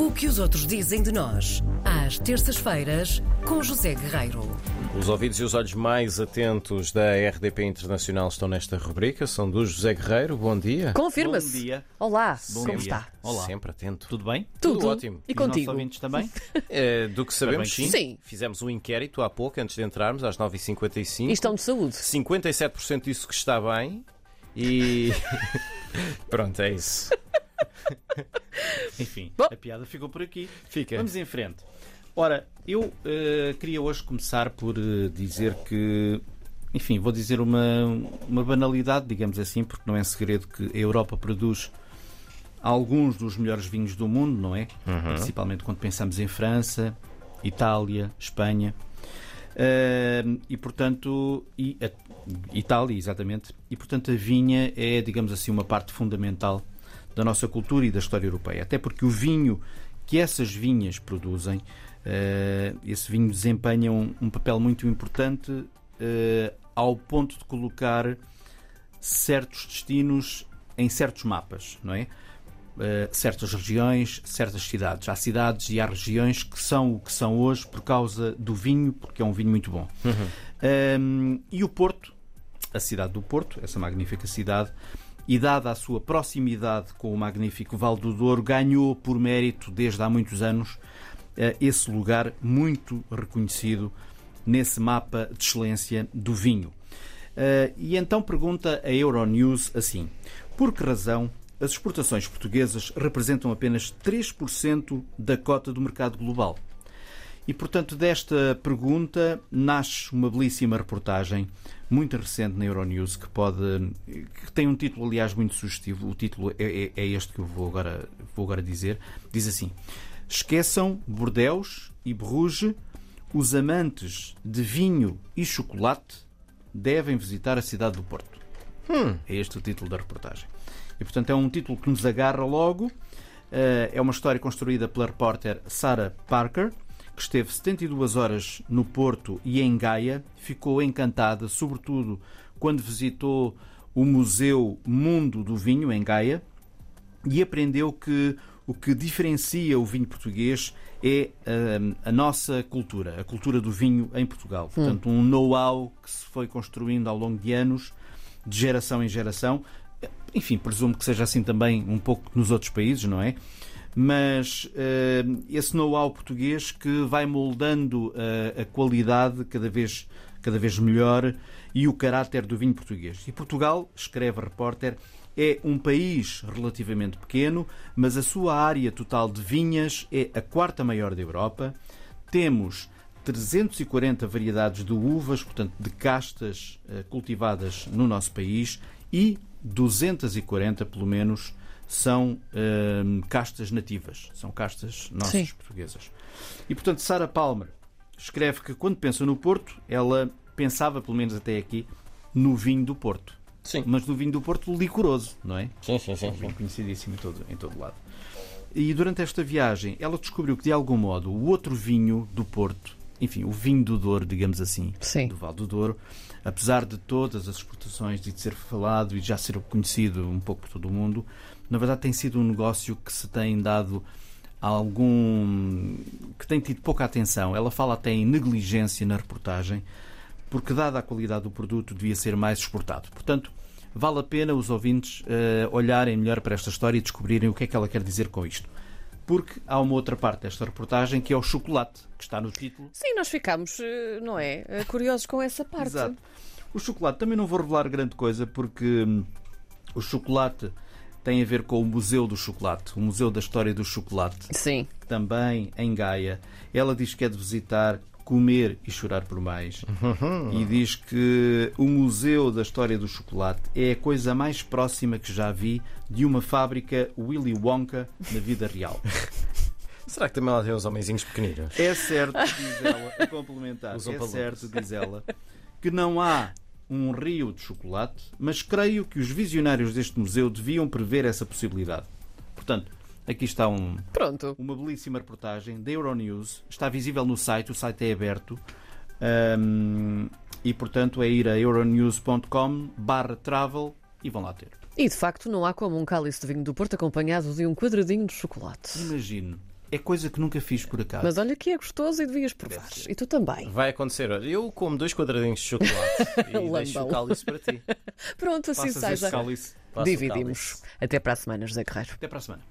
O que os outros dizem de nós, às terças-feiras, com José Guerreiro. Os ouvidos e os olhos mais atentos da RDP Internacional estão nesta rubrica. São do José Guerreiro. Bom dia. Confirma-se. Bom dia. Olá, Bom como dia. está? Olá. Sempre atento. Tudo bem? Tudo, ótimo. E os nossos contigo? ouvintes também? É, do que sabemos, sim. sim. Fizemos um inquérito há pouco, antes de entrarmos, às 9h55. E estão de saúde. 57% disso que está bem. E. Pronto, é isso. Enfim, Bom. a piada ficou por aqui. Fica. Vamos em frente. Ora, eu eh, queria hoje começar por eh, dizer que, enfim, vou dizer uma, uma banalidade, digamos assim, porque não é segredo que a Europa produz alguns dos melhores vinhos do mundo, não é? Principalmente quando pensamos em França, Itália, Espanha. Eh, e portanto, e a- Itália, exatamente. E portanto, a vinha é, digamos assim, uma parte fundamental da nossa cultura e da história europeia. Até porque o vinho que essas vinhas produzem, eh, esse vinho desempenha um, papel muito importante eh, ao ponto de colocar certos destinos em certos mapas, não é? Eh, certas regiões, certas cidades. Há cidades e há regiões que são o que são hoje por causa do vinho, porque é um vinho muito bom. Um, e o Porto, a cidade do Porto, essa magnífica cidade, e dada a sua proximidade com o magnífico Val do Douro, ganhou por mérito, desde há muitos anos, eh, esse lugar muito reconhecido nesse mapa de excelência do vinho. Eh, E então pergunta a Euronews assim: por que razão as exportações portuguesas representam apenas 3% da cota do mercado global? E, portanto, desta pergunta nasce uma belíssima reportagem, muito recente na Euronews, que pode. que tem um título, aliás, muito sugestivo. O título é, é- é este que eu vou agora, vou agora dizer. Diz assim: Esqueçam Bordeus e Bruges, os amantes de vinho e chocolate devem visitar a cidade do Porto. É este o título da reportagem. E, portanto, é um título que nos agarra logo. Eh, É uma história construída pela repórter Sarah Parker, que esteve 72 horas no Porto e em Gaia. Ficou encantada, sobretudo quando visitou o Museu Mundo do Vinho, em Gaia, e aprendeu que o que diferencia o vinho português é hum, a nossa cultura, a cultura do vinho em Portugal. Portanto, um know-how que se foi construindo ao longo de anos, de geração em geração. Enfim, presumo que seja assim também um pouco nos outros países, não é? Mas hum, esse know-how português que vai moldando a, a qualidade cada vez, cada vez melhor e o caráter do vinho português. E Portugal, escreve a repórter, é um país relativamente pequeno, mas a sua área total de vinhas é a quarta maior da Europa. Temos 340 variedades de uvas, portanto, de castas eh, cultivadas no nosso país e 240, pelo menos, são eh, castas nativas, são castas nossas Sim. portuguesas. E, portanto, Sara Palmer escreve que quando pensa no Porto, ela pensava, pelo menos até aqui, no vinho do Porto. Sim. Mas no vinho do Porto licoroso, não é? Sim, sim, sim. Bem conhecidíssimo em todo, em todo lado. E durante esta viagem, ela descobriu que, de algum modo, o outro vinho do Porto, enfim, o vinho do Douro, digamos assim, Sim. do Val do Douro, apesar de todas as exportações e de ser falado e de já ser conhecido um pouco por todo o mundo, na verdade tem sido um negócio que se tem dado algum. que tem tido pouca atenção. Ela fala até em negligência na reportagem, porque, dada a qualidade do produto, devia ser mais exportado. Portanto, vale a pena os ouvintes eh, olharem melhor para esta história e descobrirem o que é que ela quer dizer com isto. Porque há uma outra parte desta reportagem que é o chocolate, que está no título. Sim, nós ficámos, eh, não é? eh, Curiosos com essa parte. Exato. O chocolate também não vou revelar grande coisa porque hum, o chocolate tem a ver com o Museu do Chocolate, o Museu da História do Chocolate, Sim. também em Gaia. Ela diz que é de visitar, comer e chorar por mais. E diz que o Museu da História do Chocolate é a coisa mais próxima que já vi de uma fábrica Willy Wonka na vida real. Será que também lá tem uns homenzinhos pequeninos? É certo, diz ela, a complementar, Usam é palucos. certo, diz ela, que não há um rio de chocolate, mas creio que os visionários deste museu deviam prever essa possibilidade. Portanto, aqui está um, Pronto. uma belíssima reportagem da Euronews, está visível no site, o site é aberto, ahm, e portanto é ir a euronews.com barra travel e vão lá ter. E de facto não há como um cálice de vinho do Porto acompanhado de um quadradinho de chocolate. Imagino. É coisa que nunca fiz por acaso. Mas olha que é gostoso e devias provar. E tu também. Vai acontecer. Olha, eu como dois quadradinhos de chocolate e deixo o cálice para ti. Pronto, assim Passas seja. cálice. Faço o Dividimos. cálice. Até para a semana, José Guerreiro. Até para a semana.